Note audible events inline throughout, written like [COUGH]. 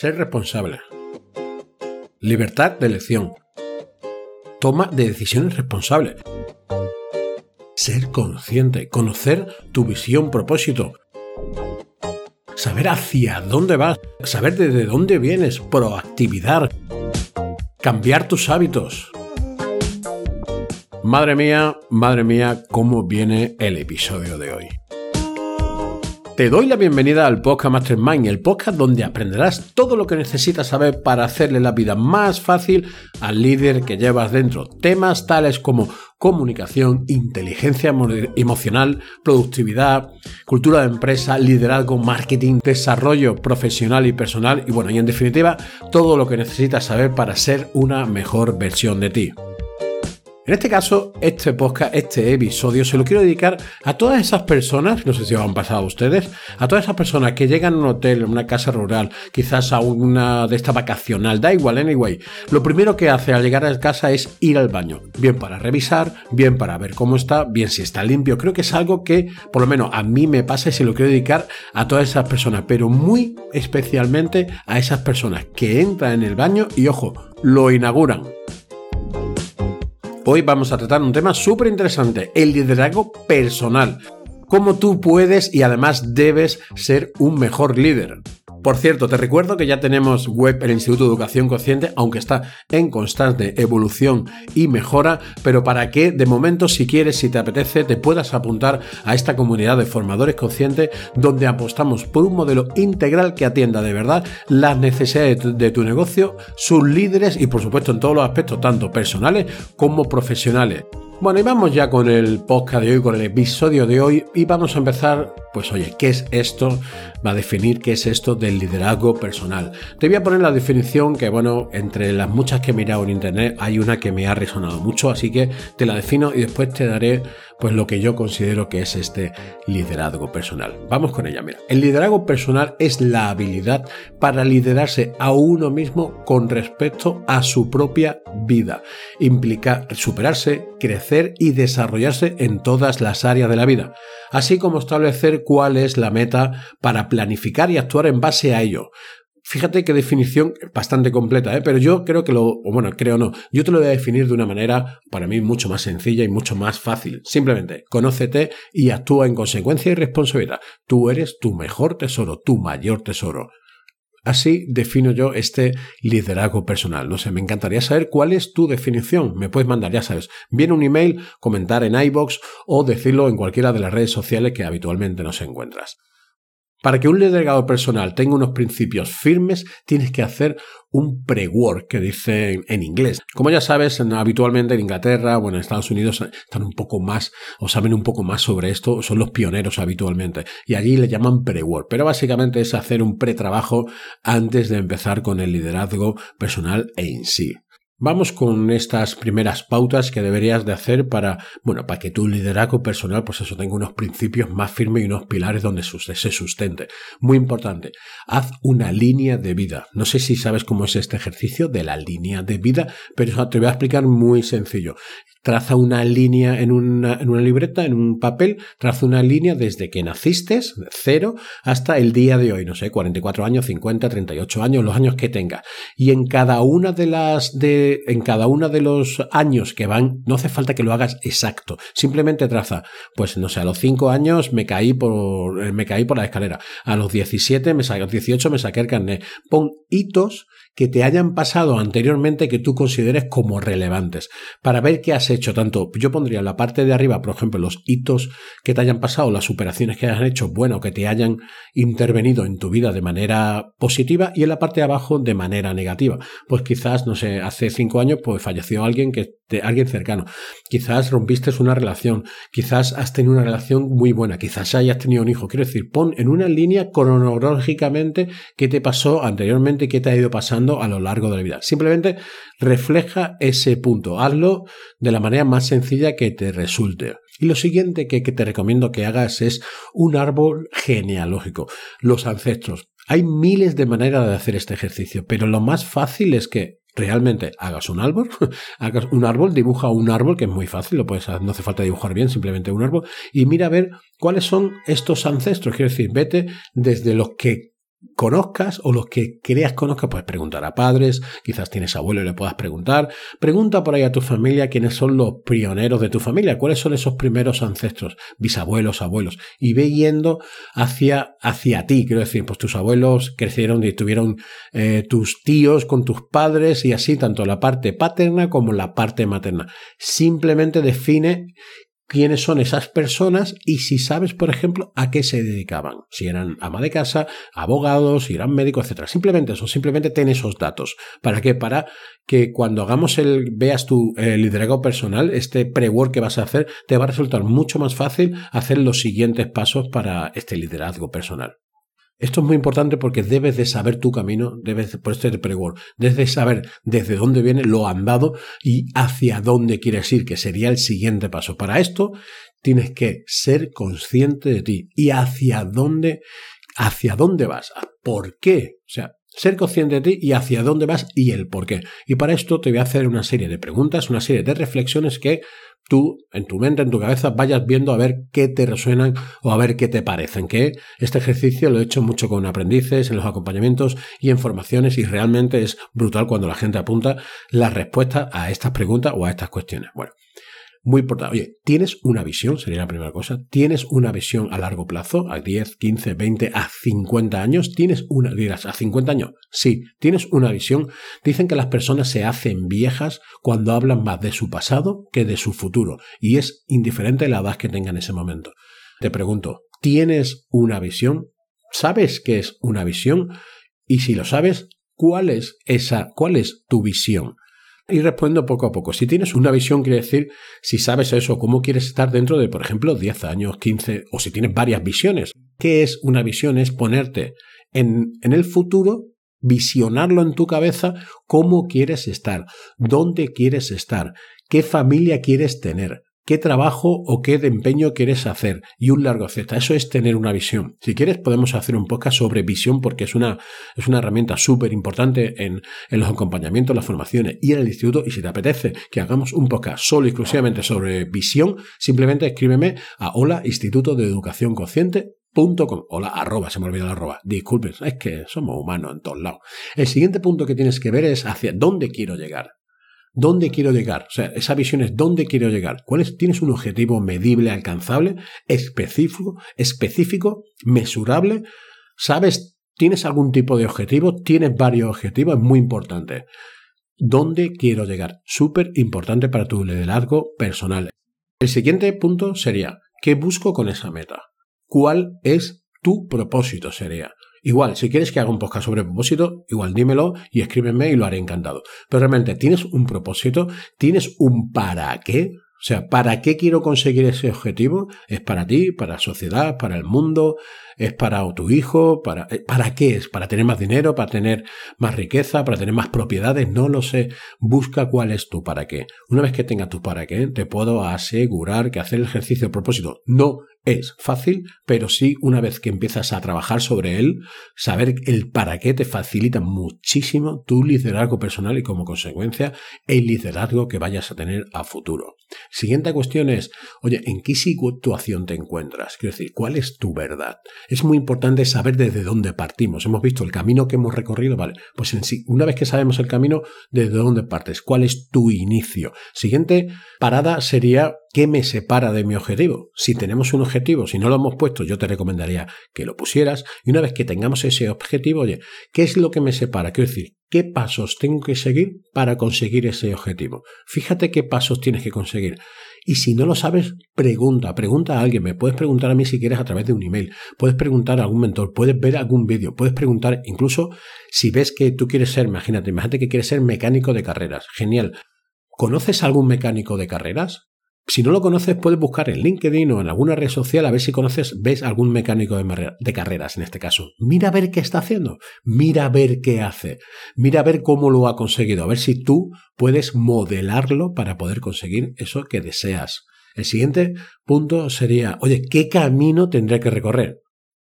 Ser responsable. Libertad de elección. Toma de decisiones responsables. Ser consciente, conocer tu visión, propósito. Saber hacia dónde vas, saber desde dónde vienes, proactividad. Cambiar tus hábitos. Madre mía, madre mía, cómo viene el episodio de hoy. Te doy la bienvenida al Podcast Mastermind, el podcast donde aprenderás todo lo que necesitas saber para hacerle la vida más fácil al líder que llevas dentro. Temas tales como comunicación, inteligencia emocional, productividad, cultura de empresa, liderazgo, marketing, desarrollo profesional y personal y bueno, y en definitiva, todo lo que necesitas saber para ser una mejor versión de ti. En este caso, este podcast, este episodio, se lo quiero dedicar a todas esas personas, no sé si os han pasado a ustedes, a todas esas personas que llegan a un hotel, a una casa rural, quizás a una de esta vacacional, da igual, anyway. Lo primero que hace al llegar a casa es ir al baño, bien para revisar, bien para ver cómo está, bien si está limpio. Creo que es algo que, por lo menos a mí me pasa y se lo quiero dedicar a todas esas personas, pero muy especialmente a esas personas que entran en el baño y, ojo, lo inauguran Hoy vamos a tratar un tema súper interesante, el liderazgo personal. Cómo tú puedes y además debes ser un mejor líder. Por cierto, te recuerdo que ya tenemos web el Instituto de Educación Consciente, aunque está en constante evolución y mejora, pero para que de momento, si quieres, si te apetece, te puedas apuntar a esta comunidad de formadores conscientes donde apostamos por un modelo integral que atienda de verdad las necesidades de tu negocio, sus líderes y por supuesto en todos los aspectos, tanto personales como profesionales. Bueno, y vamos ya con el podcast de hoy, con el episodio de hoy, y vamos a empezar, pues oye, ¿qué es esto? Va a definir qué es esto del liderazgo personal. Te voy a poner la definición que, bueno, entre las muchas que he mirado en internet, hay una que me ha resonado mucho, así que te la defino y después te daré, pues lo que yo considero que es este liderazgo personal. Vamos con ella, mira. El liderazgo personal es la habilidad para liderarse a uno mismo con respecto a su propia vida. Implica superarse, crecer, y desarrollarse en todas las áreas de la vida, así como establecer cuál es la meta para planificar y actuar en base a ello. Fíjate qué definición bastante completa, ¿eh? pero yo creo que lo, o bueno, creo no, yo te lo voy a definir de una manera para mí mucho más sencilla y mucho más fácil. Simplemente, conócete y actúa en consecuencia y responsabilidad. Tú eres tu mejor tesoro, tu mayor tesoro. Así defino yo este liderazgo personal. No sé, me encantaría saber cuál es tu definición. Me puedes mandar, ya sabes, bien un email, comentar en iBox o decirlo en cualquiera de las redes sociales que habitualmente nos encuentras. Para que un liderazgo personal tenga unos principios firmes, tienes que hacer un pre-work, que dice en inglés. Como ya sabes, habitualmente en Inglaterra o en Estados Unidos están un poco más, o saben un poco más sobre esto, son los pioneros habitualmente. Y allí le llaman pre-work. Pero básicamente es hacer un pre-trabajo antes de empezar con el liderazgo personal en sí. Vamos con estas primeras pautas que deberías de hacer para, bueno, para que tu liderazgo personal, pues eso, tenga unos principios más firmes y unos pilares donde se sustente. Muy importante, haz una línea de vida. No sé si sabes cómo es este ejercicio de la línea de vida, pero te voy a explicar muy sencillo traza una línea en una, en una, libreta, en un papel, traza una línea desde que naciste, cero, hasta el día de hoy, no sé, 44 años, 50, 38 años, los años que tenga. Y en cada una de las, de, en cada uno de los años que van, no hace falta que lo hagas exacto, simplemente traza, pues no sé, a los 5 años me caí por, eh, me caí por la escalera, a los 17, me saqué, a los 18 me saqué el carnet. Pon hitos que te hayan pasado anteriormente que tú consideres como relevantes, para ver qué has hecho. Tanto yo pondría en la parte de arriba, por ejemplo, los hitos que te hayan pasado, las superaciones que hayas hecho, bueno, que te hayan intervenido en tu vida de manera positiva y en la parte de abajo de manera negativa. Pues quizás, no sé, hace cinco años pues falleció alguien que alguien cercano. Quizás rompiste una relación, quizás has tenido una relación muy buena, quizás hayas tenido un hijo. Quiero decir, pon en una línea cronológicamente qué te pasó anteriormente qué te ha ido pasando a lo largo de la vida. Simplemente refleja ese punto. Hazlo de la manera más sencilla que te resulte. Y lo siguiente que, te recomiendo que hagas es un árbol genealógico. Los ancestros. Hay miles de maneras de hacer este ejercicio, pero lo más fácil es que realmente hagas un árbol, [LAUGHS] hagas un árbol, dibuja un árbol, que es muy fácil, no hace falta dibujar bien, simplemente un árbol, y mira a ver cuáles son estos ancestros. Quiero decir, vete desde los que conozcas o los que creas conozcas, puedes preguntar a padres, quizás tienes abuelo y le puedas preguntar. Pregunta por ahí a tu familia quiénes son los pioneros de tu familia, cuáles son esos primeros ancestros, bisabuelos, abuelos, y ve yendo hacia, hacia ti. Quiero decir, pues tus abuelos crecieron y tuvieron eh, tus tíos con tus padres y así, tanto la parte paterna como la parte materna. Simplemente define quiénes son esas personas y si sabes, por ejemplo, a qué se dedicaban. Si eran ama de casa, abogados, si eran médicos, etc. Simplemente eso, simplemente ten esos datos. ¿Para qué? Para que cuando hagamos el, veas tu liderazgo personal, este pre-work que vas a hacer, te va a resultar mucho más fácil hacer los siguientes pasos para este liderazgo personal. Esto es muy importante porque debes de saber tu camino, debes, por este pregón, debes de saber desde dónde viene lo andado y hacia dónde quieres ir, que sería el siguiente paso. Para esto tienes que ser consciente de ti y hacia dónde, hacia dónde vas, por qué. O sea, ser consciente de ti y hacia dónde vas y el por qué. Y para esto te voy a hacer una serie de preguntas, una serie de reflexiones que tú, en tu mente, en tu cabeza, vayas viendo a ver qué te resuenan o a ver qué te parecen. Que este ejercicio lo he hecho mucho con aprendices, en los acompañamientos y en formaciones y realmente es brutal cuando la gente apunta las respuestas a estas preguntas o a estas cuestiones. Bueno, muy importante. Oye, ¿tienes una visión? Sería la primera cosa. ¿Tienes una visión a largo plazo? ¿A 10, 15, 20, a 50 años? ¿Tienes una, dirás, a 50 años? Sí, tienes una visión. Dicen que las personas se hacen viejas cuando hablan más de su pasado que de su futuro. Y es indiferente la edad que tengan en ese momento. Te pregunto, ¿tienes una visión? ¿Sabes qué es una visión? Y si lo sabes, ¿cuál es esa, cuál es tu visión? Y respondo poco a poco. Si tienes una visión, quiere decir si sabes eso, cómo quieres estar dentro de, por ejemplo, 10 años, 15, o si tienes varias visiones. ¿Qué es una visión? Es ponerte en, en el futuro, visionarlo en tu cabeza, cómo quieres estar, dónde quieres estar, qué familia quieres tener, qué trabajo o qué empeño quieres hacer y un largo etcétera. Eso es tener una visión. Si quieres, podemos hacer un podcast sobre visión porque es una, es una herramienta súper importante en, en, los acompañamientos, las formaciones y en el instituto. Y si te apetece que hagamos un podcast solo y exclusivamente sobre visión, simplemente escríbeme a hola instituto de educación Hola, arroba, se me olvidó la arroba. Disculpen, es que somos humanos en todos lados. El siguiente punto que tienes que ver es hacia dónde quiero llegar. ¿Dónde quiero llegar? O sea, esa visión es dónde quiero llegar. ¿Cuál es? ¿Tienes un objetivo medible, alcanzable, específico, específico, mesurable? ¿Sabes? ¿Tienes algún tipo de objetivo? ¿Tienes varios objetivos? Es muy importante. ¿Dónde quiero llegar? Súper importante para tu liderazgo personal. El siguiente punto sería, ¿qué busco con esa meta? ¿Cuál es tu propósito? Sería. Igual, si quieres que haga un podcast sobre propósito, igual dímelo y escríbeme y lo haré encantado. Pero realmente, ¿tienes un propósito? ¿Tienes un para qué? O sea, ¿para qué quiero conseguir ese objetivo? ¿Es para ti, para la sociedad, para el mundo? ¿Es para tu hijo? ¿Para, eh, ¿Para qué es? ¿Para tener más dinero? ¿Para tener más riqueza? ¿Para tener más propiedades? No lo sé. Busca cuál es tu para qué. Una vez que tengas tu para qué, te puedo asegurar que hacer el ejercicio de propósito no es fácil, pero sí una vez que empiezas a trabajar sobre él, saber el para qué te facilita muchísimo tu liderazgo personal y como consecuencia el liderazgo que vayas a tener a futuro. Siguiente cuestión es, oye, ¿en qué situación te encuentras? Quiero decir, ¿cuál es tu verdad? Es muy importante saber desde dónde partimos. Hemos visto el camino que hemos recorrido, vale. Pues en sí, una vez que sabemos el camino, ¿desde dónde partes? ¿Cuál es tu inicio? Siguiente parada sería ¿qué me separa de mi objetivo? Si tenemos un objetivo, si no lo hemos puesto, yo te recomendaría que lo pusieras. Y una vez que tengamos ese objetivo, oye, ¿qué es lo que me separa? Quiero decir, ¿qué pasos tengo que seguir para conseguir ese objetivo? Fíjate qué pasos tienes que conseguir. Y si no lo sabes, pregunta, pregunta a alguien. Me puedes preguntar a mí si quieres a través de un email. Puedes preguntar a algún mentor, puedes ver algún vídeo, puedes preguntar incluso si ves que tú quieres ser, imagínate, imagínate que quieres ser mecánico de carreras. Genial. ¿Conoces algún mecánico de carreras? Si no lo conoces, puedes buscar en LinkedIn o en alguna red social a ver si conoces, ves algún mecánico de, carreras en este caso. Mira a ver qué está haciendo, mira a ver qué hace, mira a ver cómo lo ha conseguido, a ver si tú puedes modelarlo para poder conseguir eso que deseas. El siguiente punto sería, oye, ¿qué camino tendré que recorrer?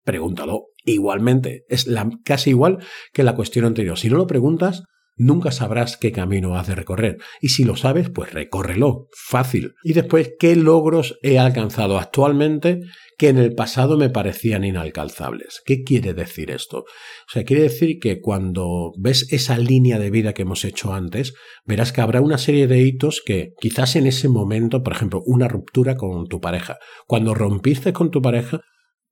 Pregúntalo. Igualmente, es casi igual que la cuestión anterior. Si no lo preguntas, nunca sabrás qué camino has de recorrer. Y si lo sabes, pues recórrelo, fácil. Y después, ¿qué logros he alcanzado actualmente que en el pasado me parecían inalcanzables? ¿Qué quiere decir esto? O sea, quiere decir que cuando ves esa línea de vida que hemos hecho antes, verás que habrá una serie de hitos que quizás en ese momento, por ejemplo, una ruptura con tu pareja. Cuando rompiste con tu pareja,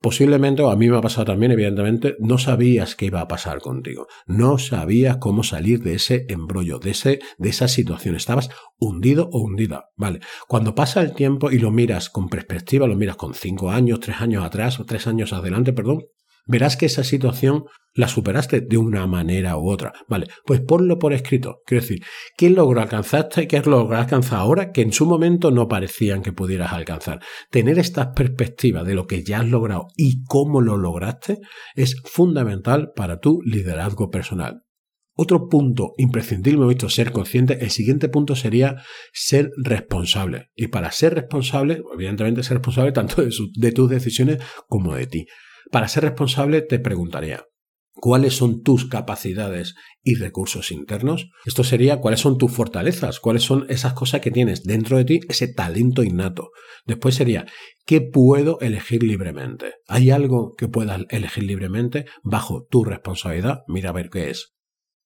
Posiblemente, o a mí me ha pasado también, evidentemente, no sabías qué iba a pasar contigo. No sabías cómo salir de ese embrollo, de, ese, de esa situación. Estabas hundido o hundida. Vale. Cuando pasa el tiempo y lo miras con perspectiva, lo miras con cinco años, tres años atrás o tres años adelante, perdón, verás que esa situación la superaste de una manera u otra. Vale, pues ponlo por escrito. Quiero decir, ¿qué logro alcanzaste y qué logro alcanzar ahora que en su momento no parecían que pudieras alcanzar? Tener esta perspectiva de lo que ya has logrado y cómo lo lograste es fundamental para tu liderazgo personal. Otro punto imprescindible, he visto, ser consciente. El siguiente punto sería ser responsable. Y para ser responsable, evidentemente ser responsable tanto de tus decisiones como de ti. Para ser responsable te preguntaría, ¿Cuáles son tus capacidades y recursos internos? Esto sería cuáles son tus fortalezas, cuáles son esas cosas que tienes dentro de ti, ese talento innato. Después sería, ¿qué puedo elegir libremente? ¿Hay algo que puedas elegir libremente bajo tu responsabilidad? Mira a ver qué es.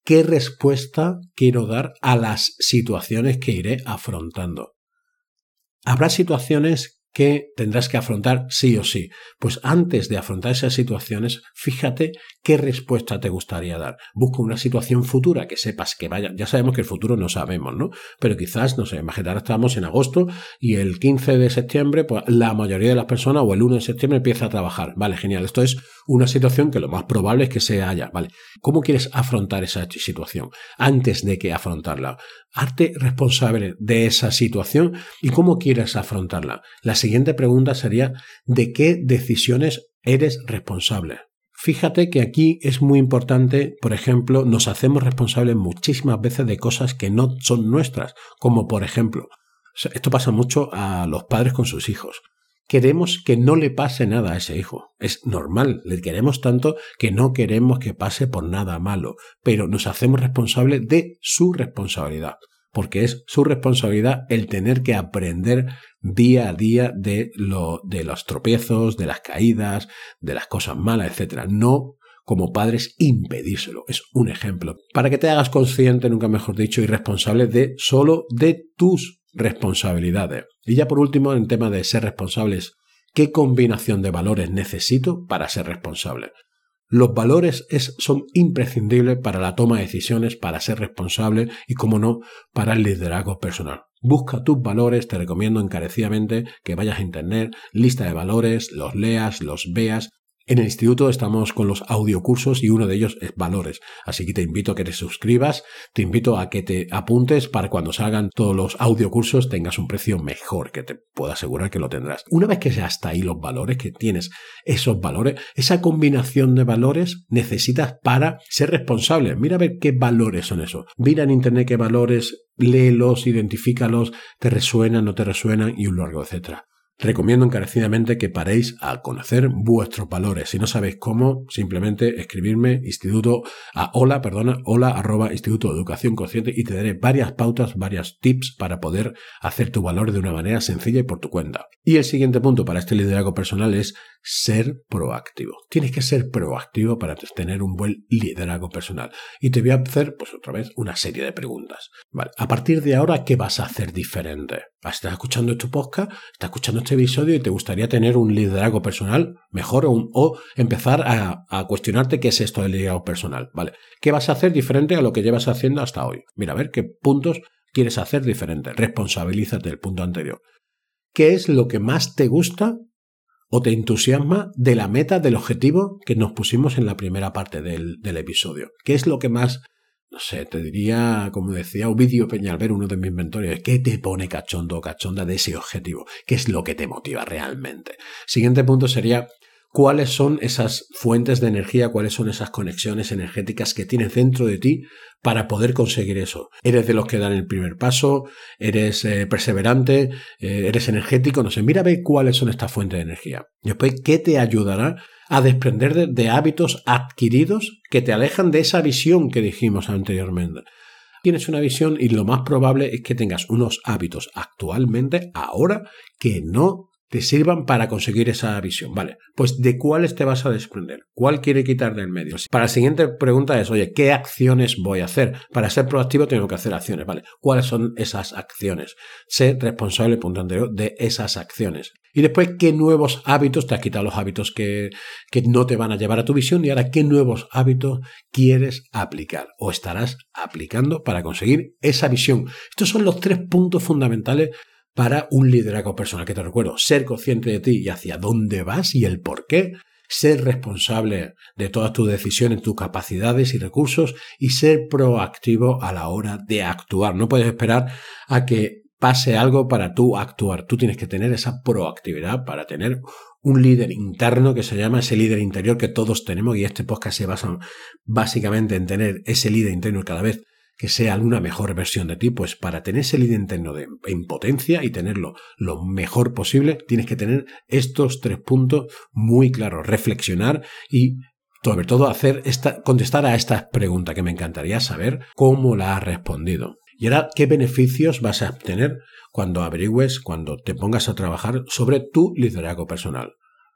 ¿Qué respuesta quiero dar a las situaciones que iré afrontando? Habrá situaciones que tendrás que afrontar sí o sí. Pues antes de afrontar esas situaciones, fíjate qué respuesta te gustaría dar. Busca una situación futura que sepas que vaya. Ya sabemos que el futuro no sabemos, ¿no? Pero quizás, no sé, imaginar estamos en agosto y el 15 de septiembre, pues la mayoría de las personas o el 1 de septiembre empieza a trabajar. Vale, genial. Esto es una situación que lo más probable es que se haya. Vale. ¿Cómo quieres afrontar esa situación? Antes de que afrontarla. Arte responsable de esa situación y cómo quieres afrontarla. La siguiente pregunta sería, ¿de qué decisiones eres responsable? Fíjate que aquí es muy importante, por ejemplo, nos hacemos responsables muchísimas veces de cosas que no son nuestras, como por ejemplo, esto pasa mucho a los padres con sus hijos. Queremos que no le pase nada a ese hijo. Es normal, le queremos tanto que no queremos que pase por nada malo, pero nos hacemos responsables de su responsabilidad porque es su responsabilidad el tener que aprender día a día de, lo, de los tropiezos, de las caídas, de las cosas malas, etc. No como padres impedírselo. Es un ejemplo. Para que te hagas consciente, nunca mejor dicho, y responsable de solo de tus responsabilidades. Y ya por último, en tema de ser responsables, ¿qué combinación de valores necesito para ser responsable? Los valores son imprescindibles para la toma de decisiones, para ser responsable y, como no, para el liderazgo personal. Busca tus valores, te recomiendo encarecidamente que vayas a internet, lista de valores, los leas, los veas en el instituto estamos con los audiocursos y uno de ellos es valores. Así que te invito a que te suscribas, te invito a que te apuntes para cuando salgan todos los audiocursos tengas un precio mejor, que te puedo asegurar que lo tendrás. Una vez que ya está ahí los valores, que tienes esos valores, esa combinación de valores necesitas para ser responsable. Mira a ver qué valores son esos. Mira en internet qué valores, léelos, identifícalos, te resuenan, no te resuenan y un largo etcétera. Recomiendo encarecidamente que paréis a conocer vuestros valores. Si no sabéis cómo, simplemente escribirme instituto a hola, perdona, hola instituto de educación consciente y te daré varias pautas, varias tips para poder hacer tu valor de una manera sencilla y por tu cuenta. Y el siguiente punto para este liderazgo personal es ser proactivo. Tienes que ser proactivo para tener un buen liderazgo personal. Y te voy a hacer, pues otra vez, una serie de preguntas. Vale, a partir de ahora, ¿qué vas a hacer diferente? Estás escuchando este podcast, estás escuchando este episodio y te gustaría tener un liderazgo personal mejor o, empezar a, cuestionarte qué es esto del liderazgo personal. Vale, ¿qué vas a hacer diferente a lo que llevas haciendo hasta hoy? Mira, a ver qué puntos quieres hacer diferente. Responsabilízate del punto anterior. ¿Qué es lo que más te gusta o te entusiasma de la meta, del objetivo que nos pusimos en la primera parte del episodio? ¿Qué es lo que más no sé, te diría, como decía Ovidio Peñalver, uno de mis mentores, ¿qué te pone cachondo o cachonda de ese objetivo? ¿Qué es lo que te motiva realmente? Siguiente punto sería, ¿cuáles son esas fuentes de energía, cuáles son esas conexiones energéticas que tienes dentro de ti para poder conseguir eso? ¿Eres de los que dan el primer paso? ¿Eres eh, perseverante? Eh, ¿Eres energético? No sé, mira a ver cuáles son estas fuentes de energía. Después, ¿qué te ayudará a desprender de, hábitos adquiridos que te alejan de esa visión que dijimos anteriormente. tienes una visión y lo más probable es que tengas unos hábitos actualmente, ahora, que no te sirvan para conseguir esa visión. Vale, pues ¿de cuáles te vas a desprender? ¿Cuál quiere quitar del medio? Para la siguiente pregunta es, oye, ¿qué acciones voy a hacer? Para ser proactivo tengo que hacer acciones, ¿vale? ¿Cuáles son esas acciones? Sé responsable, punto anterior, de esas acciones. Y después, ¿qué nuevos hábitos? Te has quitado los hábitos que, que no te van a llevar a tu visión y ahora, ¿qué nuevos hábitos quieres aplicar o estarás aplicando para conseguir esa visión? Estos son los tres puntos fundamentales para un liderazgo personal. Que te recuerdo, ser consciente de ti y hacia dónde vas y el por qué, ser responsable de todas tus decisiones, tus capacidades y recursos y ser proactivo a la hora de actuar. No puedes esperar a que pase algo para tú actuar. Tú tienes que tener esa proactividad para tener un líder interno que se llama ese líder interior que todos tenemos y este podcast se basa básicamente en tener ese líder interno cada vez que sea una mejor versión de ti, pues para tener ese líder interno de, en potencia y tenerlo lo mejor posible, tienes que tener estos tres puntos muy claros, reflexionar y sobre todo hacer esta, contestar a esta pregunta que me encantaría saber cómo la has respondido. Y ahora, ¿qué beneficios vas a obtener cuando averigües, cuando te pongas a trabajar sobre tu liderazgo personal?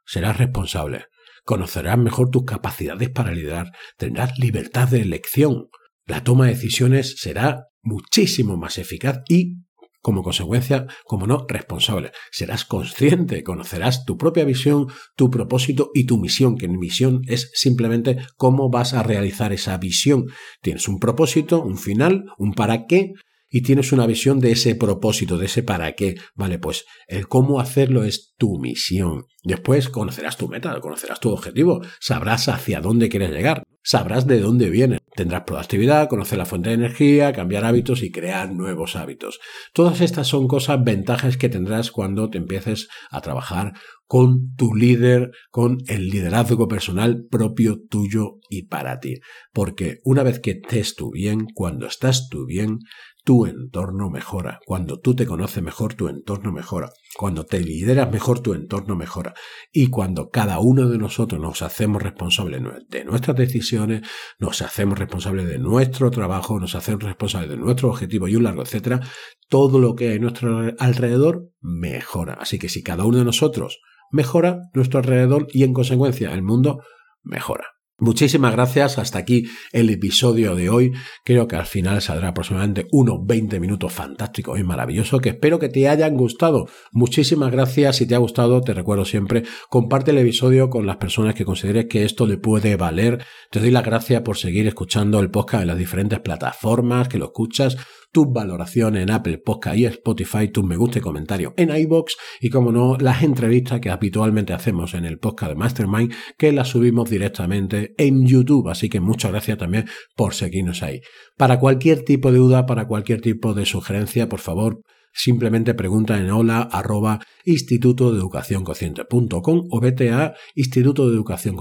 Serás responsable, conocerás mejor tus capacidades para liderar, tendrás libertad de elección, la toma de decisiones será muchísimo más eficaz y, como consecuencia, como no, responsable. Serás consciente, conocerás tu propia visión, tu propósito y tu misión, que mi misión es simplemente cómo vas a realizar esa visión. Tienes un propósito, un final, un para qué, y tienes una visión de ese propósito, de ese para qué. Vale, pues el cómo hacerlo es tu misión. Después conocerás tu meta, conocerás tu objetivo, sabrás hacia dónde quieres llegar, sabrás de dónde viene. Tendrás proactividad, conocer la fuente de energía, cambiar hábitos y crear nuevos hábitos. Todas estas son cosas, ventajas que tendrás cuando te empieces a trabajar con tu líder, con el liderazgo personal propio tuyo y para ti. Porque una vez que estés tú bien, cuando estás tú bien, tu entorno mejora. Cuando tú te conoces mejor, tu entorno mejora. Cuando te lideras mejor, tu entorno mejora. Y cuando cada uno de nosotros nos hacemos responsables de nuestras decisiones, nos hacemos responsables de nuestro trabajo, nos hacemos responsables de nuestro objetivo y un largo etcétera, todo lo que hay a nuestro alrededor mejora. Así que si cada uno de nosotros mejora, nuestro alrededor y en consecuencia el mundo mejora. Muchísimas gracias. Hasta aquí el episodio de hoy. Creo que al final saldrá aproximadamente unos 20 minutos fantásticos y maravillosos que espero que te hayan gustado. Muchísimas gracias. Si te ha gustado, te recuerdo siempre, comparte el episodio con las personas que consideres que esto le puede valer. Te doy las gracias por seguir escuchando el podcast en las diferentes plataformas que lo escuchas tu valoración en Apple Podcast y Spotify, tus me gusta y comentarios en iBox y como no, las entrevistas que habitualmente hacemos en el podcast de Mastermind que las subimos directamente en YouTube. Así que muchas gracias también por seguirnos ahí. Para cualquier tipo de duda, para cualquier tipo de sugerencia, por favor, simplemente pregunta en hola arroba instituto de educación o vete a instituto de educación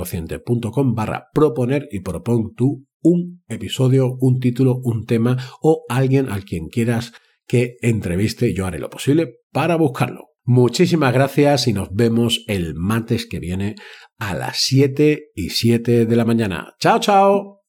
barra proponer y propon tú un episodio, un título, un tema o alguien al quien quieras que entreviste. Yo haré lo posible para buscarlo. Muchísimas gracias y nos vemos el martes que viene a las 7 y 7 de la mañana. Chao, chao.